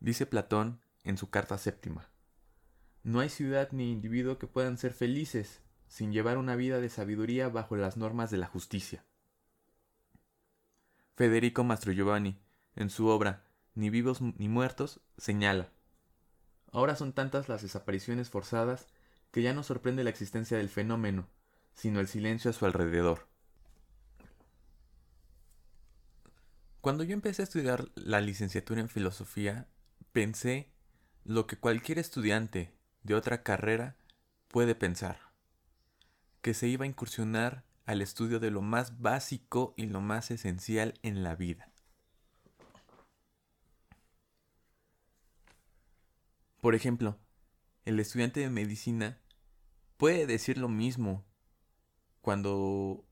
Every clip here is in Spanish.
Dice Platón en su carta séptima, no hay ciudad ni individuo que puedan ser felices sin llevar una vida de sabiduría bajo las normas de la justicia. Federico Mastrogiovanni, en su obra Ni vivos ni muertos, señala, Ahora son tantas las desapariciones forzadas que ya no sorprende la existencia del fenómeno, sino el silencio a su alrededor. Cuando yo empecé a estudiar la licenciatura en filosofía, pensé lo que cualquier estudiante de otra carrera puede pensar, que se iba a incursionar al estudio de lo más básico y lo más esencial en la vida. Por ejemplo, el estudiante de medicina puede decir lo mismo cuando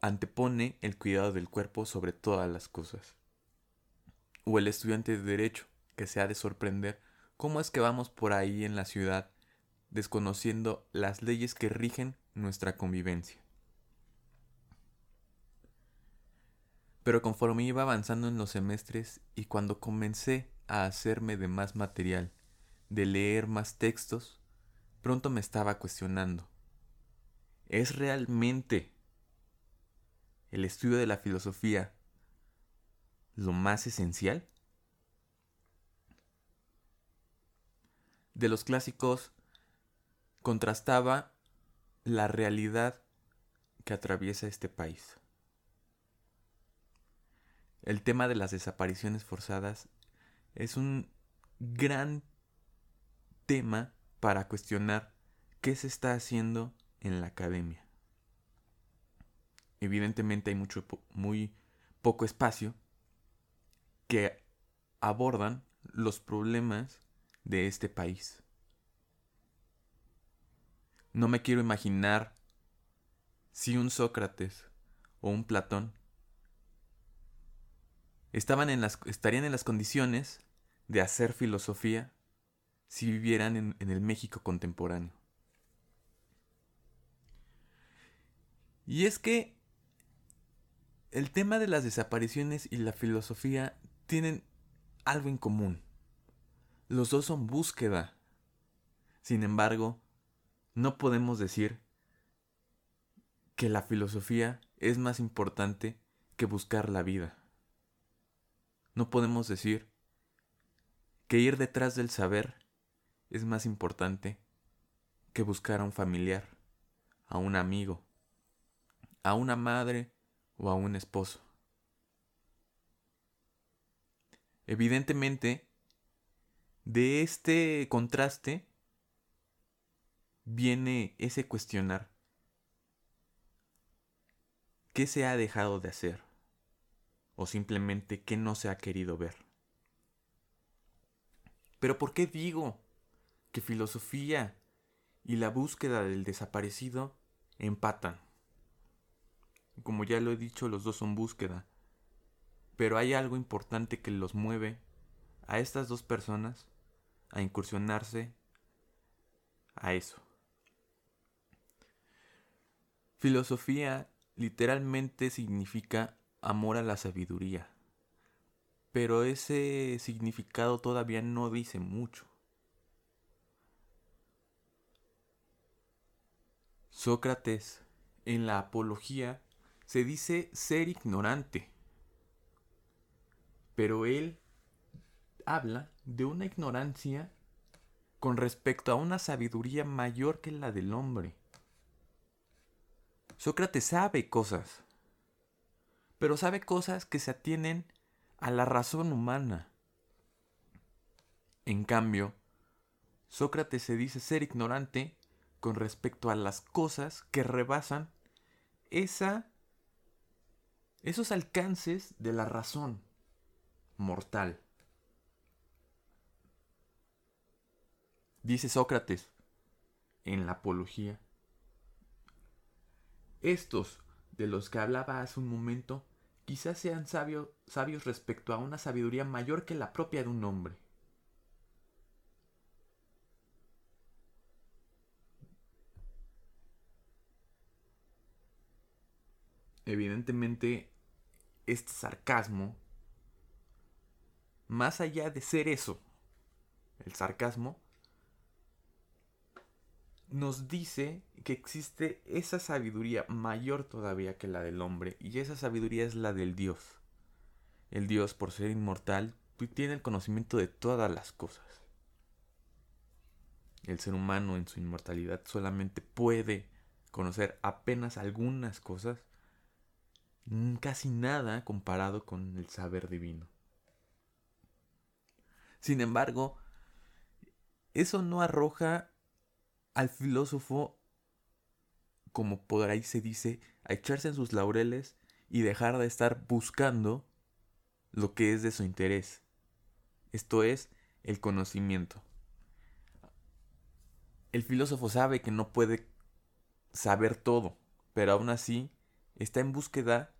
antepone el cuidado del cuerpo sobre todas las cosas. O el estudiante de derecho, que se ha de sorprender cómo es que vamos por ahí en la ciudad desconociendo las leyes que rigen nuestra convivencia. Pero conforme iba avanzando en los semestres y cuando comencé a hacerme de más material, de leer más textos, pronto me estaba cuestionando. ¿Es realmente el estudio de la filosofía lo más esencial? De los clásicos contrastaba la realidad que atraviesa este país. El tema de las desapariciones forzadas es un gran tema para cuestionar qué se está haciendo en la academia evidentemente hay mucho, muy poco espacio que abordan los problemas de este país. No me quiero imaginar si un Sócrates o un Platón estaban en las, estarían en las condiciones de hacer filosofía si vivieran en el México contemporáneo. Y es que el tema de las desapariciones y la filosofía tienen algo en común. Los dos son búsqueda. Sin embargo, no podemos decir que la filosofía es más importante que buscar la vida. No podemos decir que ir detrás del saber es más importante que buscar a un familiar, a un amigo, a una madre o a un esposo. Evidentemente, de este contraste viene ese cuestionar. ¿Qué se ha dejado de hacer? O simplemente qué no se ha querido ver. Pero ¿por qué digo que filosofía y la búsqueda del desaparecido empatan? Como ya lo he dicho, los dos son búsqueda. Pero hay algo importante que los mueve a estas dos personas a incursionarse a eso. Filosofía literalmente significa amor a la sabiduría, pero ese significado todavía no dice mucho. Sócrates en la Apología se dice ser ignorante. Pero él habla de una ignorancia con respecto a una sabiduría mayor que la del hombre. Sócrates sabe cosas, pero sabe cosas que se atienen a la razón humana. En cambio, Sócrates se dice ser ignorante con respecto a las cosas que rebasan esa esos alcances de la razón mortal. Dice Sócrates en la Apología. Estos de los que hablaba hace un momento quizás sean sabios respecto a una sabiduría mayor que la propia de un hombre. Evidentemente, este sarcasmo más allá de ser eso, el sarcasmo, nos dice que existe esa sabiduría mayor todavía que la del hombre, y esa sabiduría es la del Dios. El Dios, por ser inmortal, tiene el conocimiento de todas las cosas. El ser humano en su inmortalidad solamente puede conocer apenas algunas cosas, casi nada comparado con el saber divino. Sin embargo, eso no arroja al filósofo, como por ahí se dice, a echarse en sus laureles y dejar de estar buscando lo que es de su interés. Esto es el conocimiento. El filósofo sabe que no puede saber todo, pero aún así está en búsqueda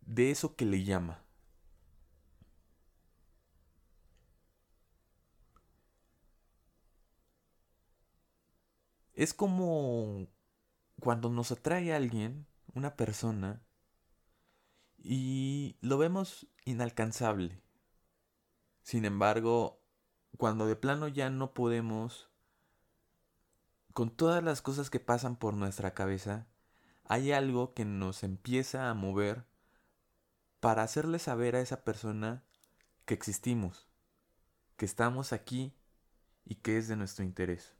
de eso que le llama. Es como cuando nos atrae alguien, una persona, y lo vemos inalcanzable. Sin embargo, cuando de plano ya no podemos, con todas las cosas que pasan por nuestra cabeza, hay algo que nos empieza a mover para hacerle saber a esa persona que existimos, que estamos aquí y que es de nuestro interés.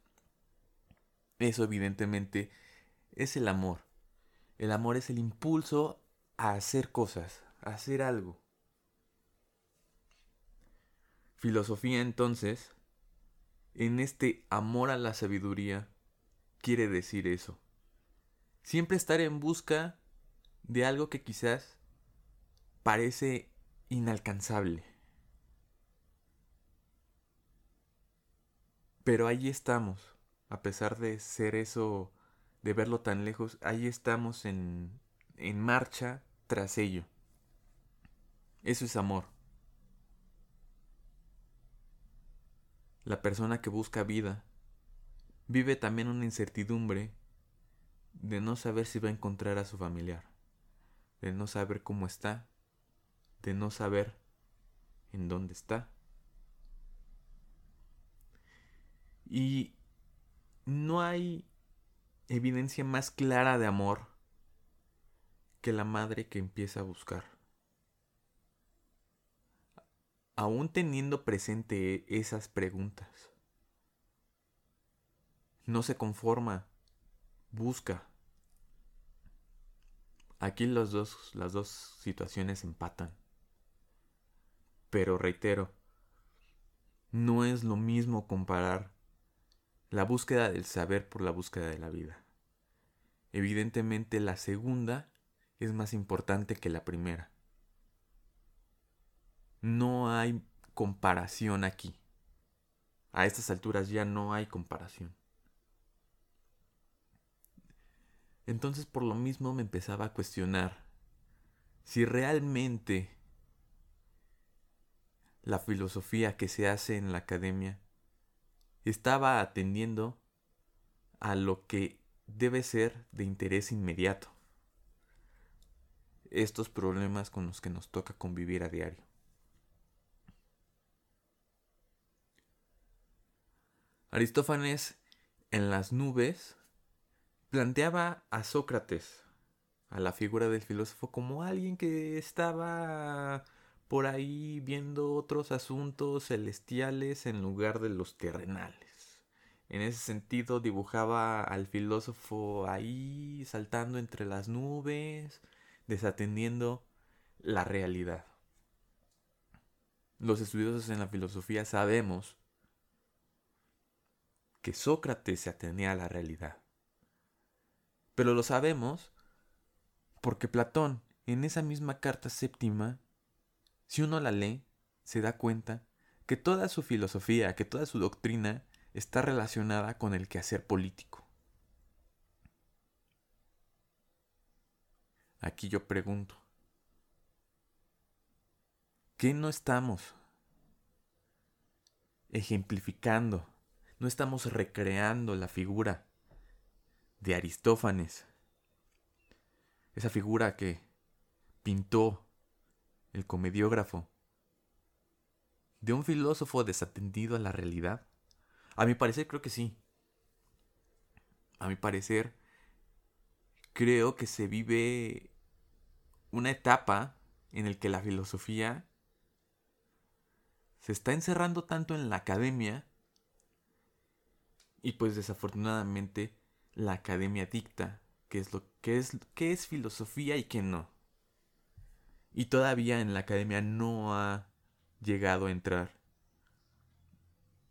Eso evidentemente es el amor. El amor es el impulso a hacer cosas, a hacer algo. Filosofía entonces, en este amor a la sabiduría, quiere decir eso. Siempre estar en busca de algo que quizás parece inalcanzable. Pero ahí estamos, a pesar de ser eso, de verlo tan lejos, ahí estamos en, en marcha tras ello. Eso es amor. La persona que busca vida vive también una incertidumbre de no saber si va a encontrar a su familiar, de no saber cómo está, de no saber en dónde está. Y no hay evidencia más clara de amor que la madre que empieza a buscar. aún teniendo presente esas preguntas. No se conforma, busca. Aquí dos, las dos situaciones empatan. Pero reitero, no es lo mismo comparar la búsqueda del saber por la búsqueda de la vida. Evidentemente la segunda es más importante que la primera. No hay comparación aquí. A estas alturas ya no hay comparación. Entonces por lo mismo me empezaba a cuestionar si realmente la filosofía que se hace en la academia estaba atendiendo a lo que debe ser de interés inmediato. Estos problemas con los que nos toca convivir a diario. Aristófanes en las nubes planteaba a Sócrates, a la figura del filósofo, como alguien que estaba por ahí viendo otros asuntos celestiales en lugar de los terrenales. En ese sentido dibujaba al filósofo ahí saltando entre las nubes, desatendiendo la realidad. Los estudiosos en la filosofía sabemos que Sócrates se atenía a la realidad. Pero lo sabemos porque Platón, en esa misma carta séptima, si uno la lee, se da cuenta que toda su filosofía, que toda su doctrina está relacionada con el quehacer político. Aquí yo pregunto, ¿qué no estamos ejemplificando no estamos recreando la figura de Aristófanes. Esa figura que pintó el comediógrafo ¿De un filósofo desatendido a la realidad? A mi parecer creo que sí. A mi parecer creo que se vive una etapa en el que la filosofía se está encerrando tanto en la academia y pues desafortunadamente la academia dicta qué es lo que es qué es filosofía y qué no. Y todavía en la academia no ha llegado a entrar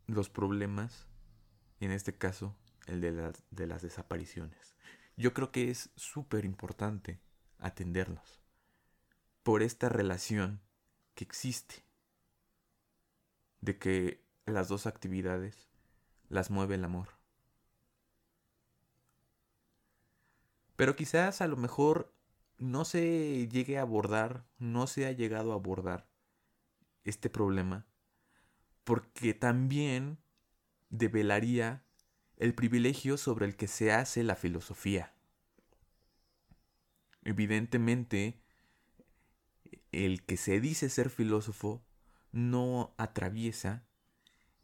los problemas, en este caso el de las, de las desapariciones. Yo creo que es súper importante atenderlos por esta relación que existe de que las dos actividades las mueve el amor. Pero quizás a lo mejor no se llegue a abordar, no se ha llegado a abordar este problema, porque también develaría el privilegio sobre el que se hace la filosofía. Evidentemente, el que se dice ser filósofo no atraviesa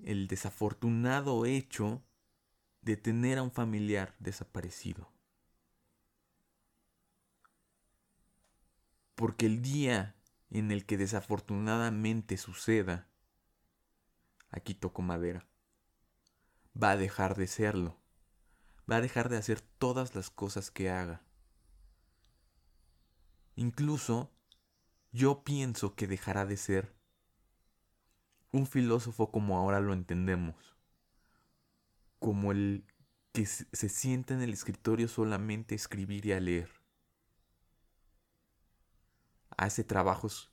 el desafortunado hecho de tener a un familiar desaparecido. Porque el día en el que desafortunadamente suceda, aquí toco madera, va a dejar de serlo, va a dejar de hacer todas las cosas que haga. Incluso yo pienso que dejará de ser un filósofo como ahora lo entendemos, como el que se sienta en el escritorio solamente a escribir y a leer. Hace trabajos.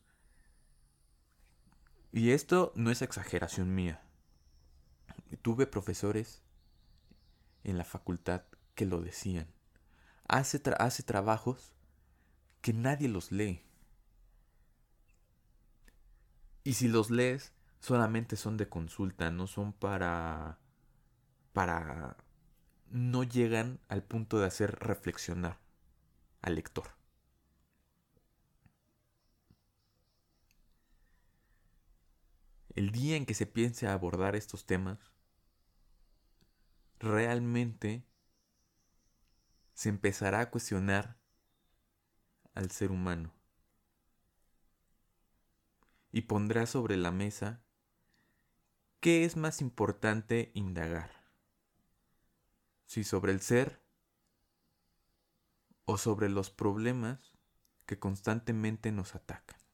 Y esto no es exageración mía. Tuve profesores en la facultad que lo decían. Hace, hace trabajos que nadie los lee. Y si los lees, solamente son de consulta, no son para para no llegan al punto de hacer reflexionar al lector. El día en que se piense abordar estos temas, realmente se empezará a cuestionar al ser humano y pondrá sobre la mesa qué es más importante indagar, si sobre el ser o sobre los problemas que constantemente nos atacan.